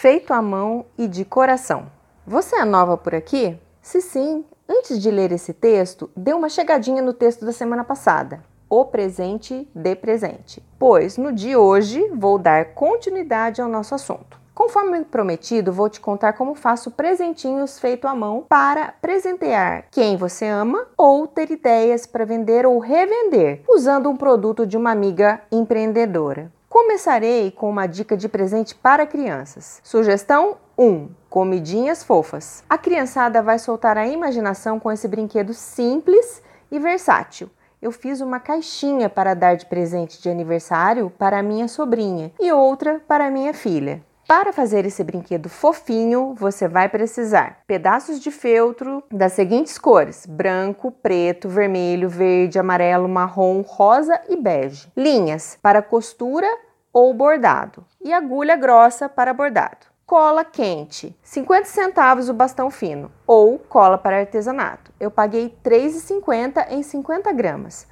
feito à mão e de coração. Você é nova por aqui? Se sim, antes de ler esse texto, dê uma chegadinha no texto da semana passada o presente de presente, pois no de hoje vou dar continuidade ao nosso assunto. Conforme prometido, vou te contar como faço presentinhos feito à mão para presentear quem você ama ou ter ideias para vender ou revender usando um produto de uma amiga empreendedora. Começarei com uma dica de presente para crianças. Sugestão 1. Comidinhas fofas. A criançada vai soltar a imaginação com esse brinquedo simples e versátil eu fiz uma caixinha para dar de presente de aniversário para minha sobrinha e outra para minha filha. Para fazer esse brinquedo fofinho, você vai precisar pedaços de feltro das seguintes cores: branco, preto, vermelho, verde, amarelo, marrom, rosa e bege. Linhas para costura ou bordado e agulha grossa para bordado cola quente, 50 centavos o bastão fino, ou cola para artesanato. Eu paguei R$ 3,50 em 50 gramas.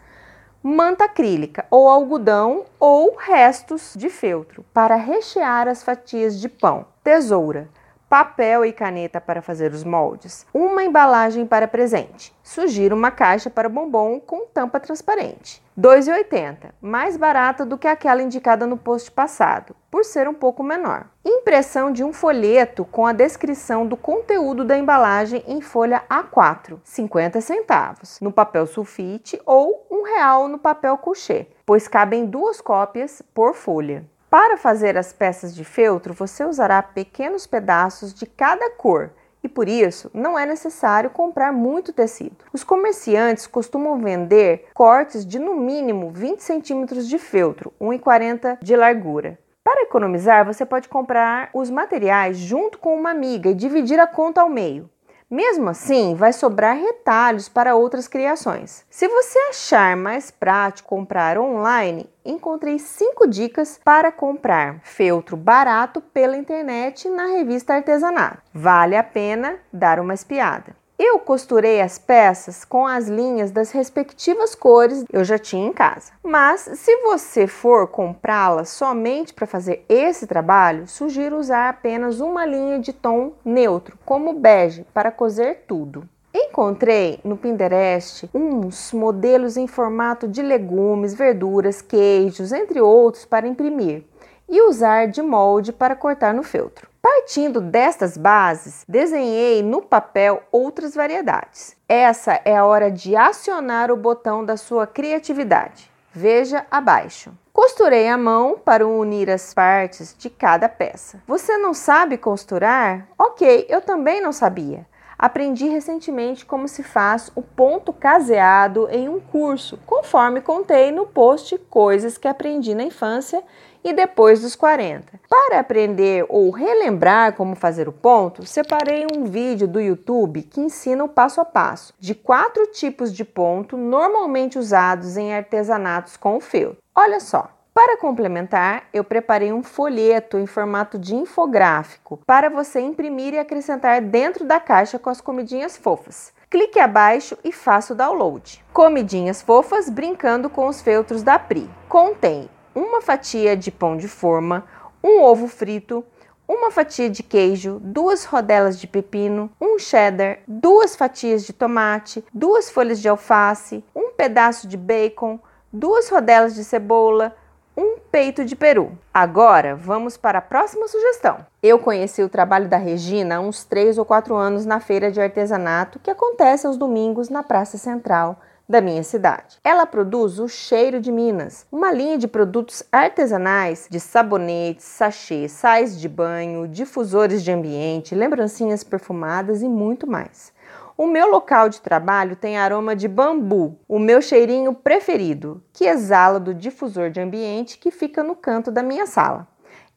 Manta acrílica ou algodão ou restos de feltro para rechear as fatias de pão. Tesoura, papel e caneta para fazer os moldes, uma embalagem para presente. Sugiro uma caixa para bombom com tampa transparente. R$ 2,80, mais barata do que aquela indicada no post passado, por ser um pouco menor. Impressão de um folheto com a descrição do conteúdo da embalagem em folha A4, 50 centavos, no papel sulfite ou um real no papel couché, pois cabem duas cópias por folha. Para fazer as peças de feltro, você usará pequenos pedaços de cada cor e por isso não é necessário comprar muito tecido. Os comerciantes costumam vender cortes de no mínimo 20 centímetros de feltro, 1,40 de largura. Para economizar, você pode comprar os materiais junto com uma amiga e dividir a conta ao meio. Mesmo assim, vai sobrar retalhos para outras criações. Se você achar mais prático comprar online, encontrei 5 dicas para comprar feltro barato pela internet na revista Artesanato. Vale a pena dar uma espiada. Eu costurei as peças com as linhas das respectivas cores eu já tinha em casa. Mas se você for comprá-las somente para fazer esse trabalho, sugiro usar apenas uma linha de tom neutro, como bege, para cozer tudo. Encontrei no Pinterest uns modelos em formato de legumes, verduras, queijos, entre outros, para imprimir e usar de molde para cortar no feltro. Partindo destas bases, desenhei no papel outras variedades. Essa é a hora de acionar o botão da sua criatividade. Veja abaixo. Costurei a mão para unir as partes de cada peça. Você não sabe costurar? Ok, eu também não sabia. Aprendi recentemente como se faz o ponto caseado em um curso, conforme contei no post Coisas que aprendi na infância e depois dos 40. Para aprender ou relembrar como fazer o ponto, separei um vídeo do YouTube que ensina o passo a passo de quatro tipos de ponto normalmente usados em artesanatos com feltro. Olha só, para complementar, eu preparei um folheto em formato de infográfico para você imprimir e acrescentar dentro da caixa com as comidinhas fofas. Clique abaixo e faça o download. Comidinhas fofas brincando com os feltros da Pri. Contém uma fatia de pão de forma, um ovo frito, uma fatia de queijo, duas rodelas de pepino, um cheddar, duas fatias de tomate, duas folhas de alface, um pedaço de bacon, duas rodelas de cebola, peito de peru. Agora vamos para a próxima sugestão. Eu conheci o trabalho da Regina há uns 3 ou 4 anos na feira de artesanato que acontece aos domingos na Praça Central da minha cidade. Ela produz o Cheiro de Minas, uma linha de produtos artesanais de sabonetes, sachês, sais de banho, difusores de ambiente, lembrancinhas perfumadas e muito mais. O meu local de trabalho tem aroma de bambu, o meu cheirinho preferido, que exala do difusor de ambiente que fica no canto da minha sala.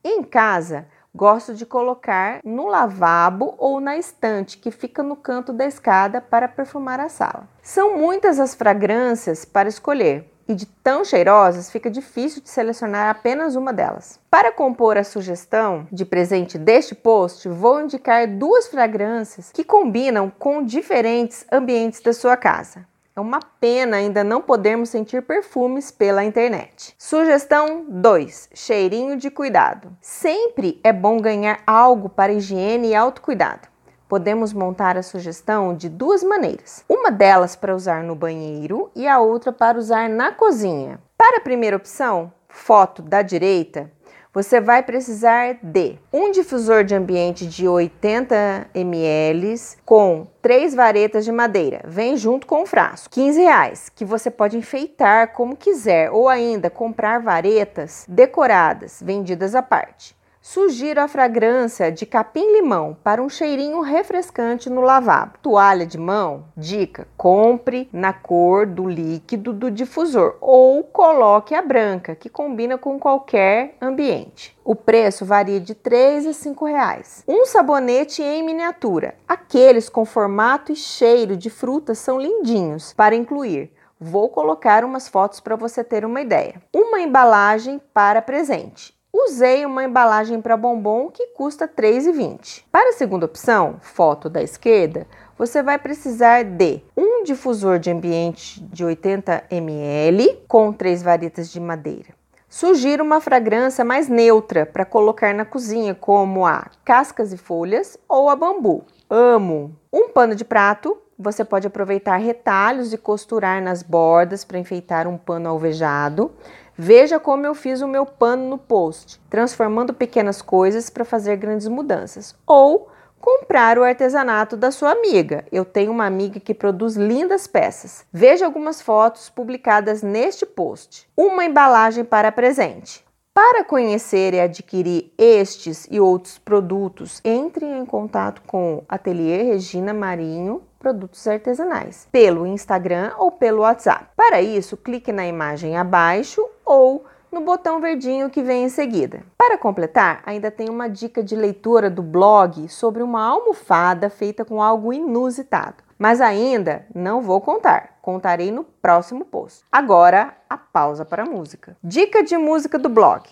Em casa, gosto de colocar no lavabo ou na estante que fica no canto da escada para perfumar a sala. São muitas as fragrâncias para escolher, e de tão cheirosas fica difícil de selecionar apenas uma delas. Para compor a sugestão de presente deste post, vou indicar duas fragrâncias que combinam com diferentes ambientes da sua casa. É uma pena ainda não podermos sentir perfumes pela internet. Sugestão 2: cheirinho de cuidado. Sempre é bom ganhar algo para higiene e autocuidado. Podemos montar a sugestão de duas maneiras. Uma delas para usar no banheiro e a outra para usar na cozinha. Para a primeira opção, foto da direita, você vai precisar de um difusor de ambiente de 80 ml com três varetas de madeira. Vem junto com o frasco. 15 reais, que você pode enfeitar como quiser ou ainda comprar varetas decoradas, vendidas à parte. Sugiro a fragrância de capim-limão para um cheirinho refrescante no lavabo. Toalha de mão? Dica: compre na cor do líquido do difusor ou coloque a branca, que combina com qualquer ambiente. O preço varia de 3 a 5 reais. Um sabonete em miniatura. Aqueles com formato e cheiro de frutas são lindinhos para incluir. Vou colocar umas fotos para você ter uma ideia. Uma embalagem para presente Usei uma embalagem para bombom que custa R$ 3,20. Para a segunda opção, foto da esquerda, você vai precisar de um difusor de ambiente de 80 ml com três varetas de madeira. Sugiro uma fragrância mais neutra para colocar na cozinha, como a cascas e folhas ou a bambu. Amo! Um pano de prato, você pode aproveitar retalhos e costurar nas bordas para enfeitar um pano alvejado. Veja como eu fiz o meu pano no post, transformando pequenas coisas para fazer grandes mudanças. Ou comprar o artesanato da sua amiga. Eu tenho uma amiga que produz lindas peças. Veja algumas fotos publicadas neste post. Uma embalagem para presente. Para conhecer e adquirir estes e outros produtos, entre em contato com o Ateliê Regina Marinho Produtos Artesanais, pelo Instagram ou pelo WhatsApp. Para isso, clique na imagem abaixo ou no botão verdinho que vem em seguida. Para completar, ainda tem uma dica de leitura do blog sobre uma almofada feita com algo inusitado. Mas ainda não vou contar, contarei no próximo post. Agora, a pausa para a música. Dica de música do blog.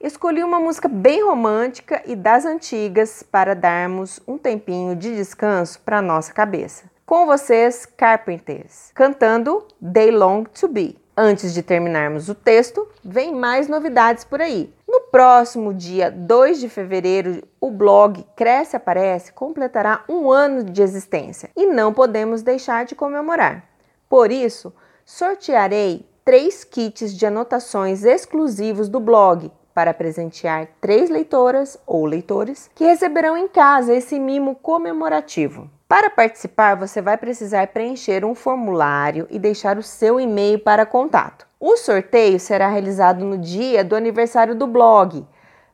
Escolhi uma música bem romântica e das antigas para darmos um tempinho de descanso para nossa cabeça. Com vocês, Carpenters, cantando They Long to Be. Antes de terminarmos o texto, vem mais novidades por aí. No próximo dia 2 de fevereiro, o blog Cresce Aparece completará um ano de existência e não podemos deixar de comemorar. Por isso, sortearei três kits de anotações exclusivos do blog para presentear três leitoras ou leitores que receberão em casa esse mimo comemorativo. Para participar, você vai precisar preencher um formulário e deixar o seu e-mail para contato. O sorteio será realizado no dia do aniversário do blog,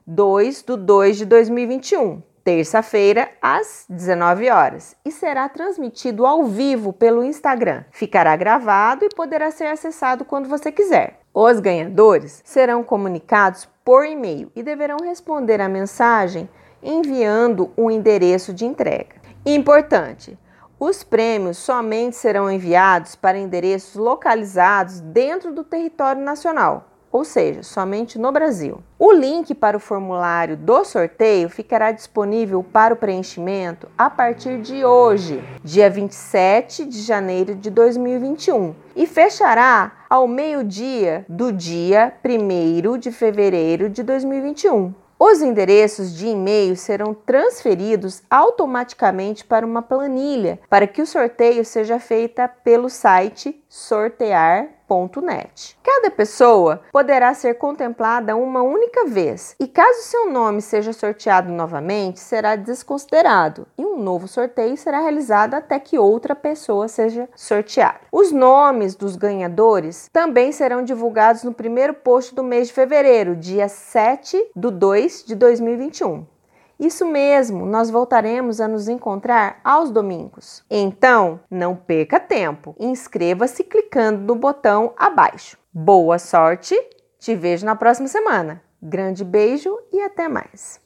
2 de 2 de 2021, terça-feira, às 19 horas, e será transmitido ao vivo pelo Instagram. Ficará gravado e poderá ser acessado quando você quiser. Os ganhadores serão comunicados por e-mail e deverão responder a mensagem enviando o um endereço de entrega. Importante: os prêmios somente serão enviados para endereços localizados dentro do território nacional, ou seja, somente no Brasil. O link para o formulário do sorteio ficará disponível para o preenchimento a partir de hoje, dia 27 de janeiro de 2021, e fechará ao meio-dia do dia 1 de fevereiro de 2021. Os endereços de e-mail serão transferidos automaticamente para uma planilha para que o sorteio seja feita pelo site sortear net. Cada pessoa poderá ser contemplada uma única vez e, caso seu nome seja sorteado novamente, será desconsiderado e um novo sorteio será realizado até que outra pessoa seja sorteada. Os nomes dos ganhadores também serão divulgados no primeiro post do mês de fevereiro, dia 7 de 2 de 2021. Isso mesmo, nós voltaremos a nos encontrar aos domingos. Então, não perca tempo. Inscreva-se clicando no botão abaixo. Boa sorte! Te vejo na próxima semana. Grande beijo e até mais!